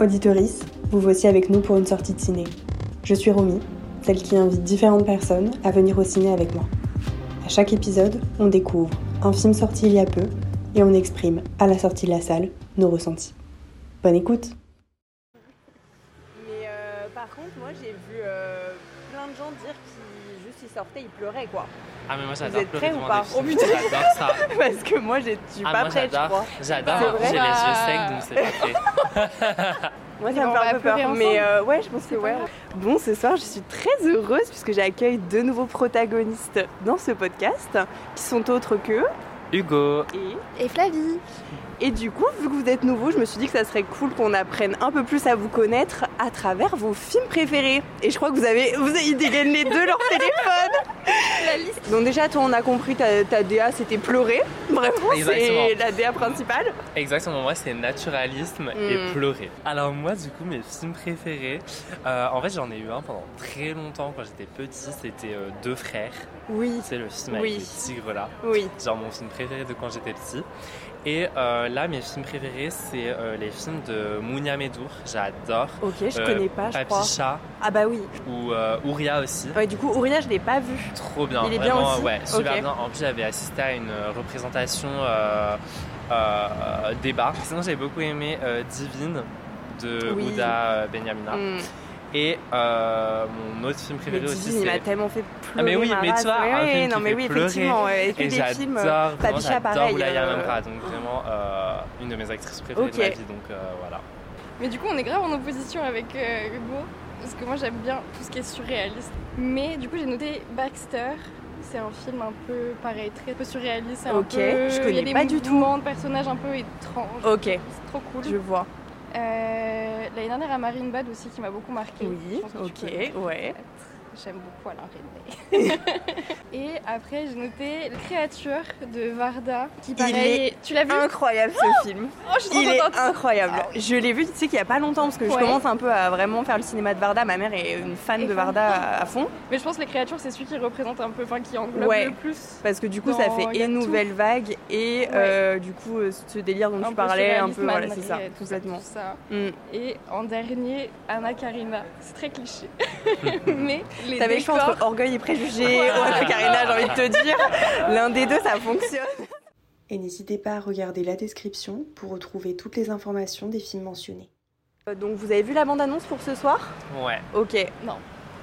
Auditoris, vous voici avec nous pour une sortie de ciné. Je suis Romy, celle qui invite différentes personnes à venir au ciné avec moi. À chaque épisode, on découvre un film sorti il y a peu et on exprime, à la sortie de la salle, nos ressentis. Bonne écoute Mais euh, par contre, moi j'ai vu euh, plein de gens dire sortaient, ils pleuraient quoi. Ah mais moi Vous j'adore êtes pleurer prêts ou devant pas des films. Oh, putain. J'adore ça. Parce que moi j'ai- je suis Ah, pas moi prête, je crois. J'adore. J'ai les yeux secs donc c'est parfait. Moi ça me on fait un peu peur. Mais euh, ouais, je pense que pas ouais. Bon, ce soir je suis très heureuse puisque j'accueille deux nouveaux protagonistes dans ce podcast qui sont autres que. Hugo. Et Flavie Et du coup, vu que vous êtes nouveau, je me suis dit que ça serait cool qu'on apprenne un peu plus à vous connaître à travers vos films préférés. Et je crois que vous avez, vous avez, ils dégainent les deux leur téléphone. La liste Donc déjà, toi, on a compris, ta, ta DA, c'était pleurer. Vraiment, c'est Exactement. la DA principale. Exactement, moi c'est naturalisme Mm. et pleurer. Alors moi du coup mes films préférés, euh, en fait j'en ai eu un pendant très longtemps quand j'étais petit, c'était euh, Deux frères, Oui, c'est le film Oui. avec les tigres là, oui. genre mon film préféré de quand j'étais petit. Et euh, là mes films préférés c'est euh, les films de Mounia Medour, j'adore. Ok, je Euh, connais pas, je crois. Chat Ah bah oui. ou euh, Ouria aussi. Ouais, du coup, Ouria, je l'ai pas vu. Trop bien, Il est bien vraiment, aussi ouais, super bien. En plus, j'avais assisté à une représentation débat. Sinon, j'ai beaucoup aimé Divine de Oui. Ouda Benyamina. Hmm. Et euh, mon autre film Mais préféré aussi, Divine, il m'a c'est. tellement fait pleurer. Ah, mais oui, ma mais tu race. vois, Ouais, un ouais, film non, qui mais fait oui, pleurer. effectivement, Et des j'adore, films. j'adore pareil, Oulaya euh, Memra, donc vraiment euh, une de mes actrices préférées Ok. de ma vie, donc euh, voilà. Mais du coup, on est grave en opposition avec euh, Hugo. Parce que moi, j'aime bien tout ce qui est surréaliste. Mais du coup, j'ai noté Baxter. C'est un film un peu pareil, très peu surréaliste. c'est un Ok, peu- je Il y connais a des pas du tout. mouvements de personnages un peu étranges. Ok, C'est trop cool. je vois. Euh, L'année dernière, à Marine Bad aussi, qui m'a beaucoup marqué. Oui, ok, ouais. J'aime beaucoup Alain René. Et après, j'ai noté Créature de Varda, qui pareil. est Tu l'as vu Incroyable ce film. Oh, je suis trop Il est contente. incroyable. Je l'ai vu, tu sais, qu'il n'y a pas longtemps, parce que je commence un peu à vraiment faire le cinéma de Varda. Ma mère est une fan Et de fan. Varda à, à fond. Mais je pense que les créatures, c'est celui qui représente un peu, enfin qui englobe Ouais. le plus. Parce que du coup, ça fait et. Nouvelle Vague et euh, du coup, euh, ce délire dont Un tu parlais, un peu, voilà, c'est ça, tout complètement. tout ça. Mm. Et en dernier, Anna Karina. C'est très cliché. Mais T'avais le choix entre orgueil et préjugés Ouais. Karina, j'ai envie de te dire. L'un des deux, ça fonctionne. Et n'hésitez pas à regarder la description pour retrouver toutes les informations des films mentionnés. Euh, Donc, vous avez vu la bande-annonce pour ce soir? Ouais. Ok. Non.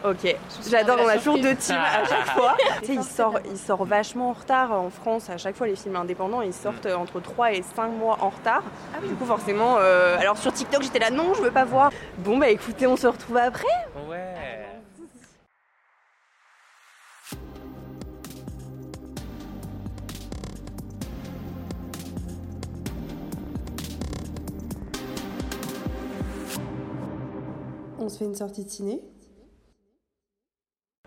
Ok, j'adore, la on a toujours deux teams à chaque fois. tu sais, il sort, d'abord. il sort vachement en retard en France. À chaque fois, les films indépendants, ils sortent Mm. entre 3 et 5 mois en retard. Du coup, forcément, euh, alors sur TikTok, j'étais là, non, je veux pas voir. Bon, bah écoutez, on se retrouve après. Ouais. On se fait une sortie de ciné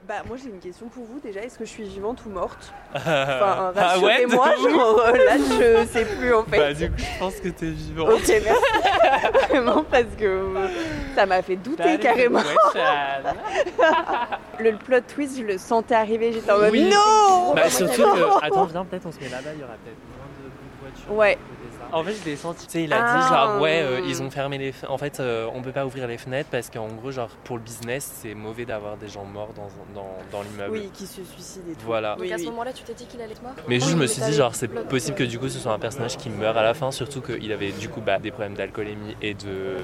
Bah, moi, j'ai une question pour vous déjà. Est-ce que je suis vivante ou morte Enfin, ah ouais ouf. genre, euh, là, je sais plus en fait. Bah du coup, je pense que t'es vivant. Ok, merci. Vraiment, parce que euh, ça m'a fait douter carrément. Le plot twist, je le sentais arriver. J'étais en mode Oui. non Bah surtout que. Attends, viens, peut-être on se met là-bas, il y aura peut-être moins de bruit de voiture. Ouais. En fait, je l'ai senti. Tu sais, il a Ah. dit genre, ouais, euh, ils ont fermé les. En fait, euh, on peut pas ouvrir les fenêtres parce qu'en gros, genre, pour le business, c'est mauvais d'avoir des gens morts dans, dans, dans l'immeuble. Oui, qui se suicide et tout. Voilà. Donc Oui, à ce oui. moment-là, tu t'es dit qu'il allait être mort Mais juste, je me suis dit, genre, c'est possible que du coup, ce soit un personnage qui meurt à la fin, surtout qu'il avait du coup bah, des problèmes d'alcoolémie et de,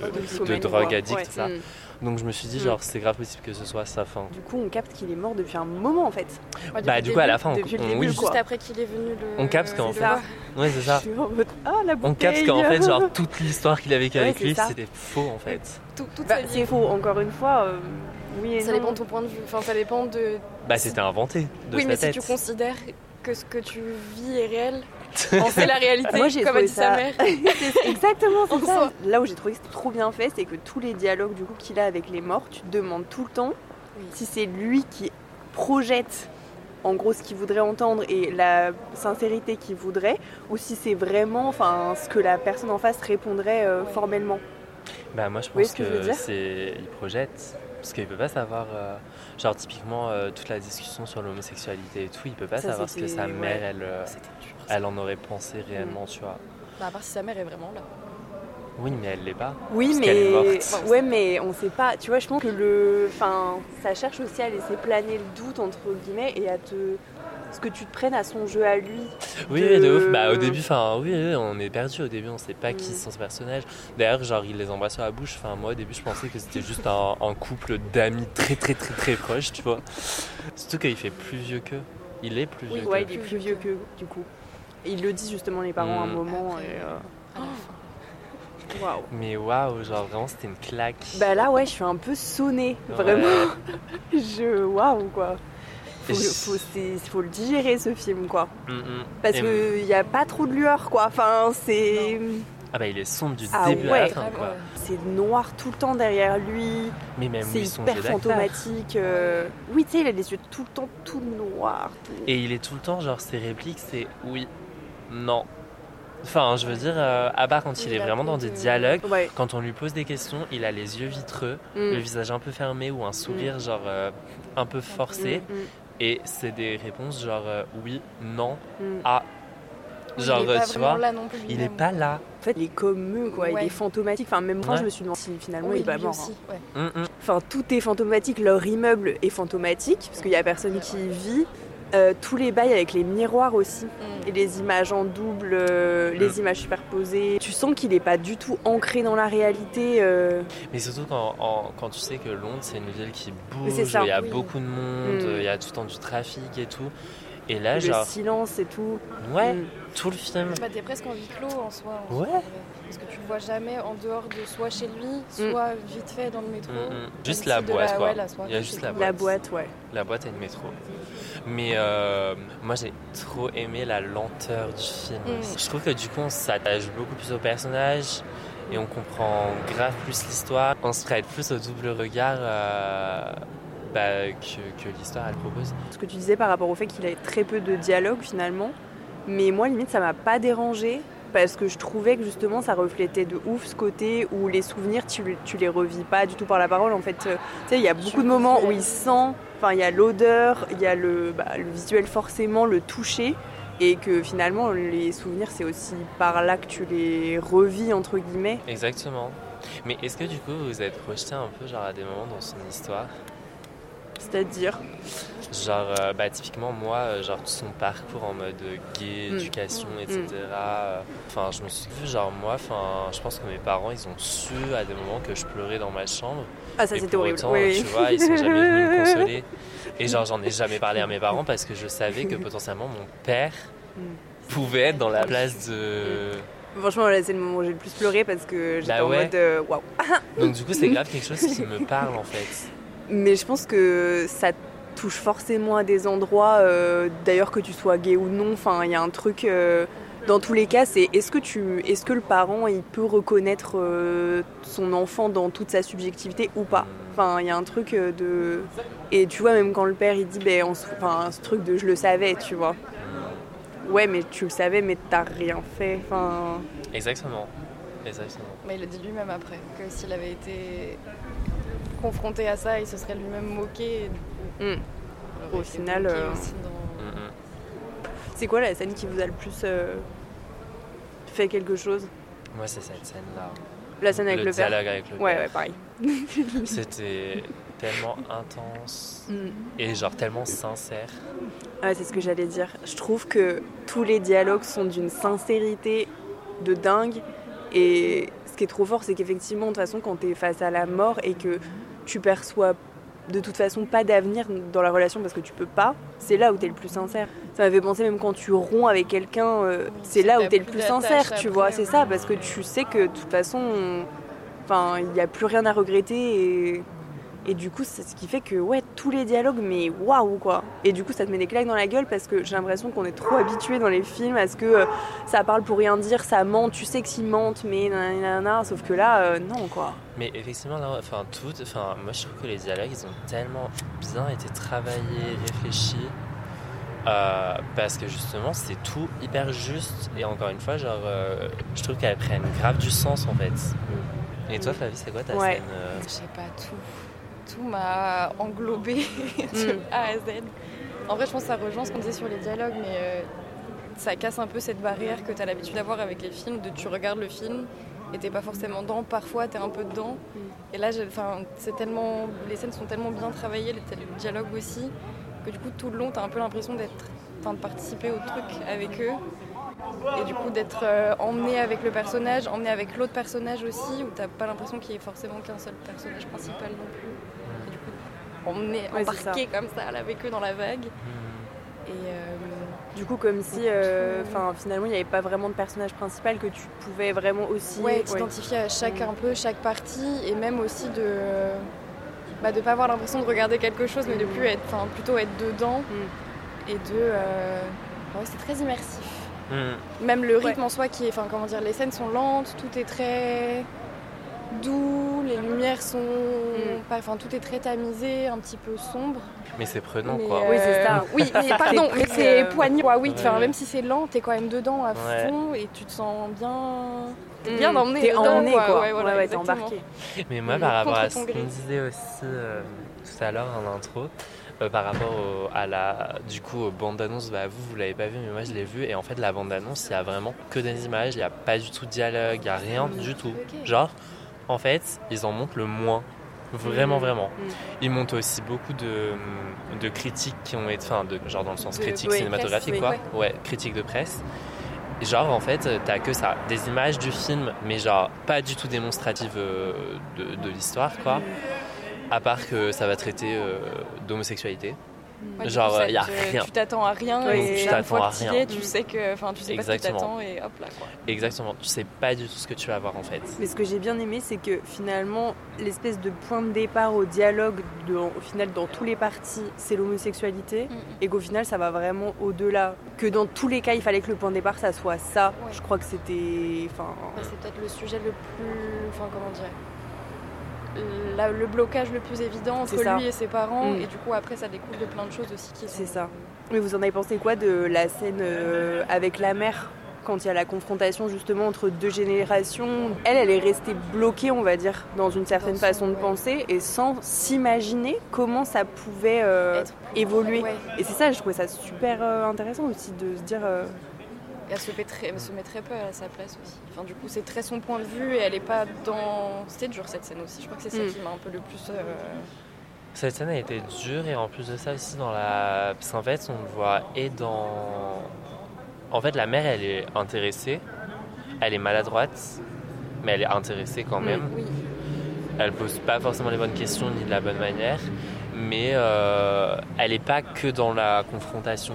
de drogue addict, Ouais. tout ça. Mm. Donc je me suis dit, genre, c'est grave possible que ce soit sa fin. Du coup, on capte qu'il est mort depuis un moment en fait. Ouais, Bah, du coup, à la fin, on, depuis le on- début, oui. Juste après qu'il est venu le. On capte qu'en fait- ouais, c'est ça. Je suis en mode ah la. On capte qu'en fait, genre, toute l'histoire qu'il a vécue Ouais, avec lui, c'était faux en fait. Tout, toute Bah, c'est faux. Encore une fois, euh, oui et Ça non. dépend de ton point de vue. Enfin, ça dépend de. Bah, c'était inventé de oui, sa mais si tu considères que ce que tu vis est réel, c'est la réalité, Moi, j'ai comme a dit ça- sa mère. C'est exactement En c'est ça. Là où j'ai trouvé que c'était trop bien fait, c'est que tous les dialogues du coup qu'il a avec les morts, tu te demandes tout le temps Oui. si c'est lui qui projette en gros ce qu'il voudrait entendre et la sincérité qu'il voudrait, ou si c'est vraiment enfin ce que la personne en face répondrait euh, Ouais. formellement. Bah, moi, je voyez pense ce que je veux que dire c'est. Il projette. Parce qu'il peut pas savoir. euh, Genre, typiquement, euh, toute la discussion sur l'homosexualité et tout, il peut pas Ça, savoir ce que sa ouais. mère, elle, euh, dur. elle en aurait pensé réellement, tu vois. Bah, à part si sa mère est vraiment là. Oui, mais elle l'est pas. Oui, Parce qu'elle est mais morte. ouais, mais on sait pas. Tu vois, je pense que le, enfin, ça cherche aussi à laisser planer le doute entre guillemets et à te, ce que tu te prennes à son jeu à lui. Oui, de- de ouf. Bah, au début, enfin, oui, oui, on est perdu au début, on sait pas qui Mm. sont ces personnages. D'ailleurs, genre, il les embrasse sur la bouche. Enfin, moi, au début, je pensais que c'était juste un, un couple d'amis très, très, très, très proches, tu vois. Surtout qu'il fait plus vieux qu'eux. Il est plus Oui, vieux ouais, qu'eux. il est plus vieux que du coup. Et ils le disent justement les parents à un Mm. moment. Après, Et, euh, à fin. waouh. Mais waouh, genre, vraiment, c'était une claque. Bah là, ouais, je suis un peu sonnée, Ouais. vraiment. Je, waouh, quoi. Faut, faut, le digérer ce film, quoi. Mm, mm. Parce qu'il n'y a pas trop de lueur, quoi. Enfin, c'est. Ah, bah, il est sombre du Ah début à ouais. la fin, quoi. ouais. C'est noir tout le temps derrière lui. Mais même C'est lui, son hyper fantomatique. euh. Oui, tu sais, il a les yeux tout le temps tout noirs. tout- Et il est tout le temps, genre, ses répliques, c'est oui, non. Enfin, je veux dire, euh, à part quand il, Il est a vraiment dans des de- dialogues, Ouais. quand on lui pose des questions, il a les yeux vitreux, Mm. le visage un peu fermé ou un sourire, genre, euh, un peu forcé. Mm, Et c'est des réponses genre euh, oui, non, mm, mm. ah. Genre, il est euh, pas tu vois, là non plus. il est lui-même. pas là. En fait, il est comme eux, quoi. Il est fantomatique. Enfin, même moi, Ouais. je me suis demandé si finalement Oui, il est pas mort. aussi, hein. ouais. Hum, hum. Enfin, tout est fantomatique. Leur immeuble est fantomatique, parce qu'il y a personne qui y vit. Euh, tous les bails avec les miroirs aussi. Mm. Et les images en double, euh, les images superposées. Tu sens qu'il n'est pas du tout ancré dans la réalité. euh. Mais surtout quand, en- quand tu sais que Londres, c'est une ville qui bouge, il y a Oui. beaucoup de monde, Mm. il y a tout le temps du trafic et tout. Et là, le genre, silence et tout. ouais, Mm. tout le film. Bah, t'es presque en huis clos en soi. en Ouais. soi, Parce que tu le vois jamais en dehors de soit chez lui, soit vite fait dans le métro. Mm, mm. Juste la boîte, quoi. ouais, la soirée, Il y a juste la boîte. La boîte, ouais. La boîte et le métro. Mais euh, moi, j'ai trop aimé la lenteur du film. Mm. Je trouve que du coup, on s'attache beaucoup plus aux personnages et on comprend grave plus l'histoire. On se prête plus au double regard euh, bah, que, que l'histoire elle propose. Ce que tu disais par rapport au fait qu'il avait très peu de dialogue finalement. Mais moi, limite, ça m'a pas dérangé parce que je trouvais que justement ça reflétait de ouf ce côté où les souvenirs, tu, tu les revis pas du tout par la parole. En fait, euh, tu sais, il y a beaucoup de moments où il sent, enfin, il y a l'odeur, il y a le, bah, le visuel forcément, le toucher. Et que finalement, les souvenirs, c'est aussi par là que tu les revis, entre guillemets. Exactement. Mais est-ce que du coup, vous vous êtes projeté un peu genre à des moments dans son histoire? C'est-à-dire, Genre, euh, bah, typiquement, moi, euh, genre, tout son parcours en mode gay, Mm. éducation, Mm. etc. euh, Enfin, je me suis vu, genre, moi, enfin, je pense que mes parents, ils ont su à des moments que je pleurais dans ma chambre. ah, ça c'était horrible. autant, oui, tu vois, ils sont jamais venus me consoler. Et genre, j'en ai jamais parlé à mes parents parce que je savais que potentiellement mon père Mm. pouvait être dans la place de. Franchement, là, c'est le moment où j'ai le plus pleuré parce que j'étais Bah en mode waouh. Donc, du coup, c'est grave quelque chose qui me parle en fait. Mais je pense que ça touche forcément à des endroits, euh, d'ailleurs que tu sois gay ou non. Enfin, il y a un truc. euh, dans tous les cas, c'est est-ce que tu, est-ce que le parent il peut reconnaître euh, son enfant dans toute sa subjectivité ou pas? Enfin, il y a un truc euh, de. Et tu vois, même quand le père il dit, ben, enfin, ce truc de je le savais, tu vois. Ouais, mais tu le savais, mais t'as rien fait. Enfin, Exactement. Exactement. Mais il a dit lui-même après que s'il avait été confronté à ça, il se serait lui-même moqué. coup, Mm. Au final, euh, aussi dans- Mm, mm. c'est quoi la scène qui vous a le plus euh, fait quelque chose? Moi, c'est cette scène-là. La scène avec le, père dialogue avec le Ouais, père. ouais, pareil. C'était tellement intense Mm. et genre tellement sincère. Ouais, c'est ce que j'allais dire. Je trouve que tous les dialogues sont d'une sincérité de dingue. Et ce qui est trop fort, c'est qu'effectivement, de toute façon, quand tu es face à la mort et que tu perçois de toute façon pas d'avenir dans la relation parce que tu peux pas, c'est là où tu es le plus sincère. Ça m'avait pensé même quand tu romps avec quelqu'un, euh, c'est là où t'as tu es le plus sincère, tu vois. C'est ça, parce que tu sais que de toute façon, on- enfin, il n'y a plus rien à regretter et. Et du coup, c'est ce qui fait que, ouais, tous les dialogues, mais waouh, quoi. Et du coup, ça te met des claques dans la gueule parce que j'ai l'impression qu'on est trop habitué dans les films à ce que euh, ça parle pour rien dire, ça ment, tu sais qu'ils mentent, mais nanana, sauf que là, euh, non, quoi. Mais effectivement, là, enfin, tout, enfin, moi je trouve que les dialogues, ils ont tellement bien été travaillés, réfléchis. euh, parce que justement, c'est tout hyper juste. Et encore une fois, genre, euh, je trouve qu'elles prennent grave du sens en fait. Et toi, Flavie, c'est quoi ta Ouais. scène euh, Je sais pas, tout. Tout m'a englobé de Mm. A à Z. En vrai, je pense que ça rejoint ce qu'on disait sur les dialogues, mais euh, ça casse un peu cette barrière que tu as l'habitude d'avoir avec les films, de tu regardes le film et t'es pas forcément dedans. Parfois, t'es un peu dedans. Et là, c'est tellement, les scènes sont tellement bien travaillées, les, le dialogue aussi, que du coup, tout le long, t'as un peu l'impression d'être, de participer au truc avec eux. Et du coup, d'être euh, emmené avec le personnage, emmené avec l'autre personnage aussi, où t'as pas l'impression qu'il y ait forcément qu'un seul personnage principal non plus. Ouais, embarqué comme ça, là, avec eux dans la vague. Hmm. Et euh, Du coup, comme si euh, finalement il n'y avait pas vraiment de personnage principal que tu pouvais vraiment aussi. Ouais, t'identifier à chaque un peu, chaque partie, et même aussi de bah, de pas avoir l'impression de regarder quelque chose, mais de plus être, enfin plutôt être dedans, et de euh, ouais, c'est très immersif. Hmm. Même le rythme en soi qui est, enfin comment dire, les scènes sont lentes, tout est très doux, les lumières sont, pas- enfin tout est très tamisé, un petit peu sombre. Mais c'est prenant, Mais, quoi. euh, Oui, c'est ça. Oui, mais pardon, mais c'est euh, poignant. quoi, oui, Ouais. même si c'est lent, t'es quand même dedans à Ouais. fond et tu te sens bien. T'es Mm. bien emmené. T'es emmené quoi. Ouais, voilà, ouais, ouais, t'es exactement. embarqué. Mais moi, par rapport à ce qu'on disait aussi euh, tout à l'heure en intro, euh, par rapport au- à la, du coup, aux bandes annonces, bah, vous, vous l'avez pas vu, mais moi, je l'ai vu. Et en fait, la bande annonce, il y a vraiment que des images, il n'y a pas du tout de dialogue, il n'y a rien du tout. Genre, en fait, ils en montrent le moins. Vraiment, Mm. vraiment. Mm. Ils montent aussi beaucoup de, de critiques qui ont été, enfin, de, genre dans le sens critique cinématographique, presse, quoi. Ouais, critique de presse. Genre, en fait, t'as que ça, des images du film, mais genre pas du tout démonstratives euh, de, de l'histoire, quoi. À part que ça va traiter euh, d'homosexualité. Ouais, Genre, coup, ça y a rien. Tu t'attends à rien Oui, et tu t'attends à que tu y rien. es, tu sais que, enfin, tu sais pas ce qui Exactement. t'attend et hop là quoi. Exactement, tu sais pas du tout ce que tu vas voir en fait. Mais ce que j'ai bien aimé, c'est que finalement, l'espèce de point de départ au dialogue, de- au final, dans tous les partis, c'est l'homosexualité. Et qu'au final, ça va vraiment au-delà. Que dans tous les cas, il fallait que le point de départ, ça soit ça. Ouais. Je crois que c'était. Enfin. Ouais, c'est peut-être le sujet le plus, enfin comment dire, la- le blocage le plus évident entre ça. lui et ses parents Mm. et du coup après ça découle de plein de choses aussi qui sont. C'est ça. Mais vous en avez pensé quoi de la scène euh, avec la mère quand il y a la confrontation justement entre deux générations? Elle, elle est restée bloquée, on va dire, dans une certaine Dans son- façon de ouais. penser et sans s'imaginer comment ça pouvait euh, évoluer. Ouais. Et c'est ça, je trouvais ça super euh, intéressant aussi de se dire. Et elle se met très, elle se met très peu à sa place aussi. Enfin du coup c'est très son point de vue et elle est pas dans. C'était dur cette scène aussi. Je crois que c'est ça Mm. qui m'a un peu le plus. euh, Cette scène a été dure et en plus de ça aussi dans la... Parce qu'en fait on le voit et dans... En fait la mère elle est intéressée, elle est maladroite, mais elle est intéressée quand même. Oui. Elle pose pas forcément les bonnes questions ni de la bonne manière, mais euh, elle est pas que dans la confrontation.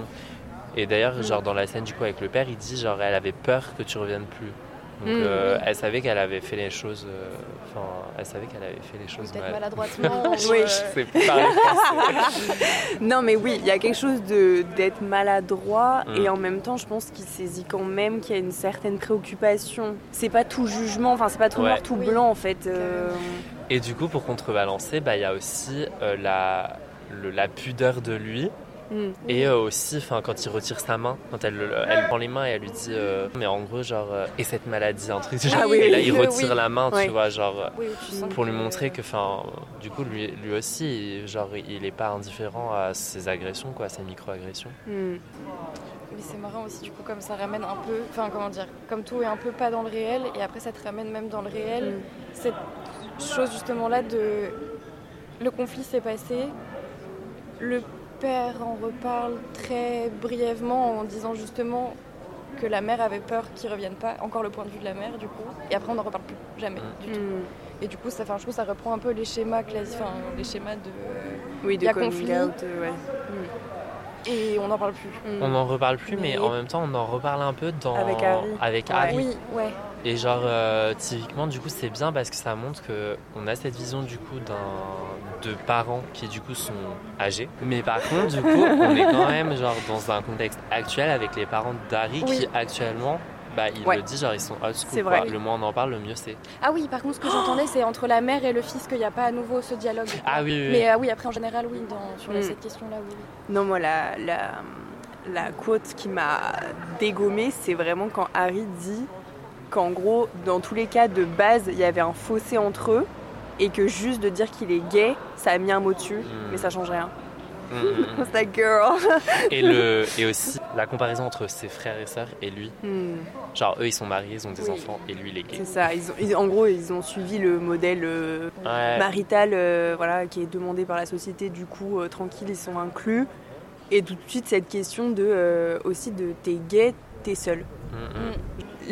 Et d'ailleurs, genre dans la scène du coup avec le père, il dit genre elle avait peur que tu reviennes plus. Donc Mm. euh, elle savait qu'elle avait fait les choses. euh, Enfin, elle savait qu'elle avait fait les choses mal. maladroitement. ou, Oui. euh, C'est pas le français. Non, mais oui, il y a quelque chose de d'être maladroit Mm. et en même temps, je pense qu'il saisit quand même qu'il y a une certaine préoccupation. C'est pas tout jugement, enfin, c'est pas tout Ouais. noir, tout Oui. blanc en fait. euh, Et du coup, pour contrebalancer, bah, il y a aussi euh, la, le- la pudeur de lui. Mm. Et euh, aussi, enfin, quand il retire sa main, quand elle, le- elle prend les mains et elle lui dit, euh, mais en gros, genre, euh, et cette maladie, un truc genre. Ah oui, et là, il retire oui. la main, Ouais. tu vois, genre, euh, oui, tu sens pour lui montrer que, enfin, du coup, lui, lui aussi, genre, il est pas indifférent à ses agressions, quoi, à ses micro-agressions. Mm. Mais c'est marrant aussi, du coup, comme ça ramène un peu, enfin, comment dire, comme tout est un peu pas dans le réel, et après ça te ramène même dans le réel, Mm. cette chose justement là de. Le conflit s'est passé, le père en reparle très brièvement en disant justement que la mère avait peur qu'il revienne pas, encore le point de vue de la mère du coup, et après on n'en reparle plus jamais du tout. Mm. Et du coup, ça, enfin, je trouve que ça reprend un peu les schémas classiques, enfin, les schémas de. Oui, Il de y a coming conflit. out, euh, ouais. Et on n'en parle plus. Mm. On n'en reparle plus, mais, Mais- en même temps, on en reparle un peu dans... Avec Harry. avec Ouais. Harry. Oui, ouais. Et genre, euh, typiquement, du coup, c'est bien parce que ça montre que on a cette vision du coup d'un de parents qui du coup sont âgés. Mais par contre, du coup, on est quand même genre dans un contexte actuel avec les parents d'Harry Oui. qui actuellement, bah, ils Ouais. le disent, genre ils sont old school. C'est quoi. vrai. Le moins on en parle, le mieux c'est. Ah oui, par contre, ce que j'entendais, c'est entre la mère et le fils qu'il n'y a pas à nouveau ce dialogue. Ah oui, oui, oui. Mais euh, oui, après, en général, oui, dans, sur Mm. cette question-là, oui. oui. Non, moi, la, la, la quote qui m'a dégommée, c'est vraiment quand Harry dit qu'en gros, dans tous les cas, de base, il y avait un fossé entre eux et que juste de dire qu'il est gay, ça a mis un mot dessus, Mm. mais ça change rien. Mm, mm, It's that girl. Et, le, et aussi la comparaison entre ses frères et sœurs et lui. Hmm, Genre, eux, ils sont mariés, ils ont des Oui. enfants, et lui, il est gay. c'est ça. Ils ont, ils- en gros, ils ont suivi le modèle euh, Ouais. marital euh, voilà, qui est demandé par la société. Du coup, euh, tranquille, ils sont inclus. Et tout de suite, cette question de aussi de t'es gay, t'es seul. Mm, mm.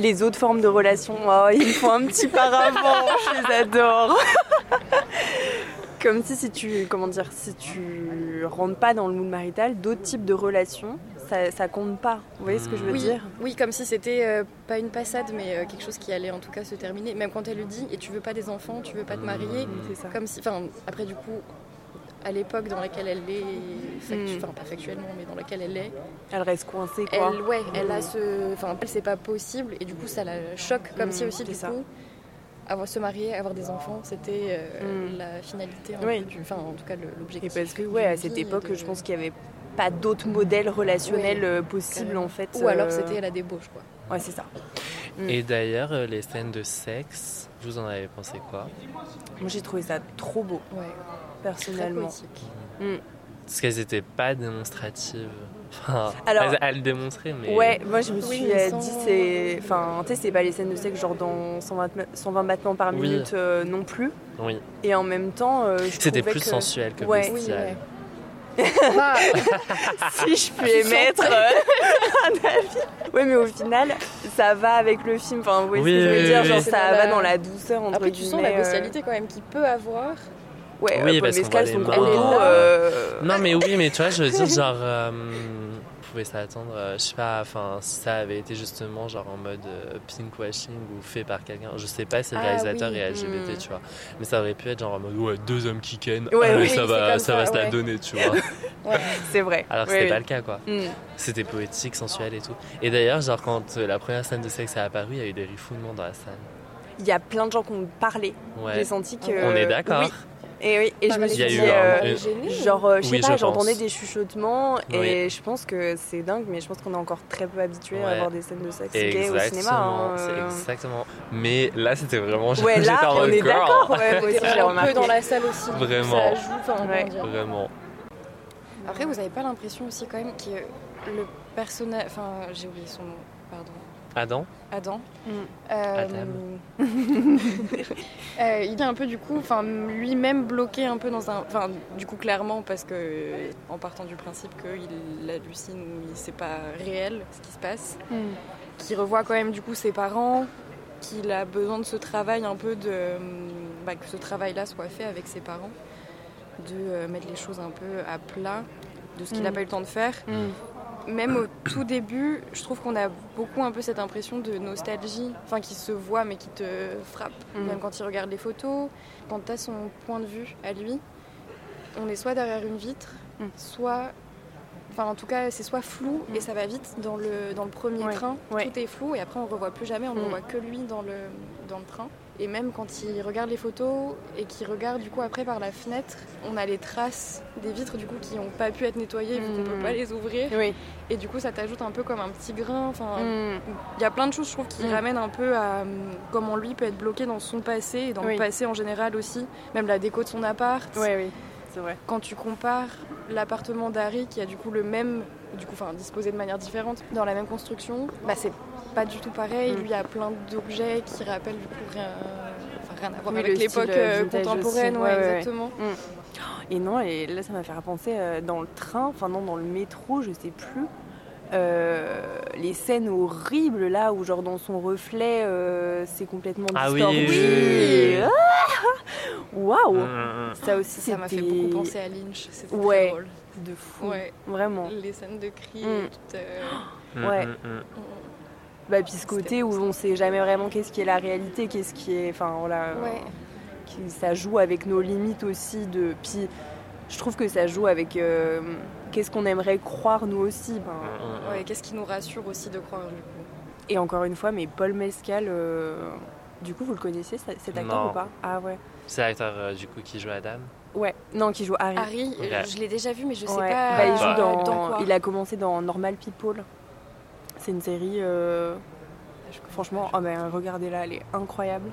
Les autres formes de relations, oh, il me faut un petit paravent, je les adore. Comme si, si tu, comment dire, si tu rentres pas dans le mood marital, d'autres types de relations, ça, ça compte pas. Vous voyez ce que je veux Oui, dire? oui, comme si c'était euh, pas une passade, mais euh, quelque chose qui allait en tout cas se terminer. Même quand elle lui dit, et tu veux pas des enfants, tu veux pas te marier, C'est ça. comme si, enfin, après du coup, à l'époque dans laquelle elle est, factu- Mm. enfin pas factuellement, mais dans laquelle elle est, Elle reste coincée, quoi. elle, ouais, elle a ce, enfin, elle c'est pas possible, et du coup ça la choque, comme Mm, si aussi c'est du ça. coup, avoir se marier, avoir des enfants, c'était euh, Mm. la finalité, Oui. du, enfin en tout cas le- Et l'objectif. parce que, ouais, à cette époque, de- je pense qu'il y avait pas d'autres modèles relationnels euh, possibles, en fait. Ou alors euh, c'était la débauche, quoi. Ouais, c'est ça. Et d'ailleurs, les scènes de sexe, vous en avez pensé quoi? Moi, j'ai trouvé ça trop beau, Ouais, très personnellement. poétique. Parce qu'elles étaient pas démonstratives. Enfin, Alors- elles, elles démontraient, mais. Ouais, moi je me suis euh, sans- dit, c'est. Enfin, tu sais, c'est pas les scènes de sexe genre dans 120, ma- 120 battements par Oui. minute euh, non plus. Oui. Et en même temps, euh, C'était plus que- sensuel que Ouais. Oui, ouais. Bah, Si je peux émettre un avis. Ouais, mais au final, ça va avec le film. Enfin, vous voyez Oui, ce que je veux oui, dire oui, Genre, oui. ça va la- dans la douceur, entre Après, tu sens la bestialité quand même qu'il peut avoir. Ouais, Oui, parce Mescal, son gros dos. euh, Non, mais oui, mais tu vois, je veux dire, genre. euh, vous pouvez s'attendre, euh, je sais pas, enfin, si ça avait été justement genre en mode euh, pinkwashing ou fait par quelqu'un, je sais pas si le Ah réalisateur oui. est LGBT, Mm. tu vois. Mais ça aurait pu être genre en mode, ouais, deux hommes qui ken, Ouais, allez, oui, ça va, comme ça va ça, se la ouais. donner, tu vois. C'est vrai. Alors que Ouais, c'était oui. pas le cas, quoi. Mm. C'était poétique, sensuel et tout. Et d'ailleurs, genre, quand euh, la première scène de sexe est apparue, il y a eu des rifoulements dans la salle. Il y a plein de gens qui ont parlé. Ouais. J'ai senti que. On est d'accord. Et oui, et je me suis dit. euh. Genre, euh, je sais Oui, pas, je j'entendais des chuchotements Oui. et je pense que c'est dingue, mais je pense qu'on est encore très peu habitué à avoir des scènes de sexe gay au cinéma. hein, c'est euh. exactement. Mais là, c'était vraiment. Ouais, j'étais là, on mode, est d'accord. Ouais, moi aussi, j'ai remarqué. peu dans la salle aussi. Vraiment. Ça joue, enfin, comment Ouais. dire. Vraiment. Après, vous avez pas l'impression aussi quand même que le personnage. Enfin, j'ai oublié son nom, pardon. Adam Adam. Mm. Euh, Adam. euh, il est un peu du coup, enfin lui-même bloqué un peu dans un, enfin du coup clairement parce que en partant du principe qu'il hallucine ou il c'est pas réel ce qui se passe, Mm. qu'il revoit quand même du coup ses parents, qu'il a besoin de ce travail un peu de, bah, que ce travail-là soit fait avec ses parents, de euh, mettre les choses un peu à plat de ce qu'il n'a Mm. pas eu le temps de faire Mm. Même au tout début, je trouve qu'on a beaucoup un peu cette impression de nostalgie, enfin qui se voit mais qui te frappe. Mm. Même quand il regarde les photos, quand tu as son point de vue à lui, on est soit derrière une vitre, Mm. soit. Enfin, en tout cas, c'est soit flou et ça va vite dans le, dans le premier Ouais. train. Ouais. Tout est flou et après on ne revoit plus jamais, on ne Mm. voit que lui dans le, dans le train. Et même quand il regarde les photos et qu'il regarde du coup après par la fenêtre, on a les traces des vitres du coup qui n'ont pas pu être nettoyées vu qu'on Mm. peut pas les ouvrir. Oui. Et du coup, ça t'ajoute un peu comme un petit grain. Enfin, Mm. il y a plein de choses, je trouve, qui Mm. ramènent un peu à hum, comment lui peut être bloqué dans son passé et dans Oui. le passé en général aussi. Même la déco de son appart. Oui, c'est vrai. Quand tu compares l'appartement d'Harry, qui a du coup le même, du coup, enfin, disposé de manière différente, dans la même construction, bah c'est pas du tout pareil. Mm. Lui a plein d'objets qui rappellent du coup rien, enfin, rien à voir Oui, avec l'époque euh, euh, contemporaine. aussi. Ouais, Ouais, ouais, ouais. exactement. Et non, et là, ça m'a fait repenser euh, dans le train, enfin non, dans le métro, je sais plus. euh, les scènes horribles là où genre dans son reflet euh, c'est complètement Ah oui, distordu. Ah Waouh Mm, mm, mm. Ça aussi Ça m'a fait beaucoup penser à Lynch. C'était Ouais. très drôle. de fou. Ouais. Vraiment. Les scènes de cris Mm. et tout. euh, Mm, Ouais. mm, mm. Bah puis ce côté où on sait jamais vraiment qu'est-ce qui est la réalité, qu'est-ce qui est enfin voilà. Ouais. qui- ça joue avec nos limites aussi de puis je trouve que ça joue avec euh, qu'est-ce qu'on aimerait croire nous aussi ben, Ouais, qu'est-ce qui nous rassure aussi de croire du coup et encore une fois mais Paul Mescal euh, du coup vous le connaissiez ça- cet acteur Non. ou pas? Ah ouais C'est l'acteur euh, du coup qui joue Adam? ouais non qui joue Harry, Harry, euh, je l'ai déjà vu, mais je sais Ouais. pas. Bah, il euh, joue dans, quoi. il a commencé dans Normal People c'est une série euh, franchement oh ben, regardez-la elle est incroyable.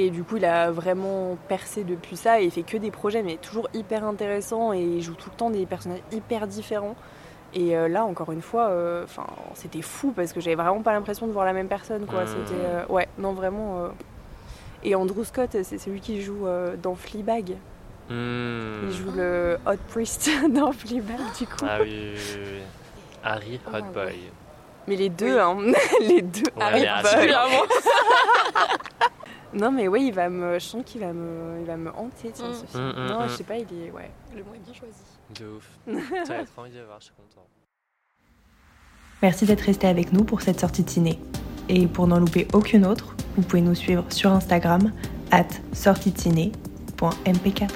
Et du coup, il a vraiment percé depuis ça et il fait que des projets, mais toujours hyper intéressants et il joue tout le temps des personnages hyper différents. Et euh, là, encore une fois, euh, enfin, c'était fou parce que j'avais vraiment pas l'impression de voir la même personne, quoi. Mmh. C'était, euh, ouais, non, vraiment. euh. Et Andrew Scott, c'est celui qui joue euh, dans Fleabag. Hmm. Il joue le Hot Priest dans Fleabag, du coup. Ah oui, oui, oui, oui. Harry Ah, Hotboy. Mais les deux, hein, les deux. Ouais. Harry- Non, mais oui, il va me, je sens qu'il va me, il va me hanter, tiens, Mm. ce film. Mm, mm, non, mm. je sais pas, il est, ouais. Le mot est bien choisi. De ouf. J'avais trop envie de voir, je suis content. Merci d'être resté avec nous pour cette sortie de ciné. Et pour n'en louper aucune autre, vous pouvez nous suivre sur Instagram at sortie de ciné.mp4.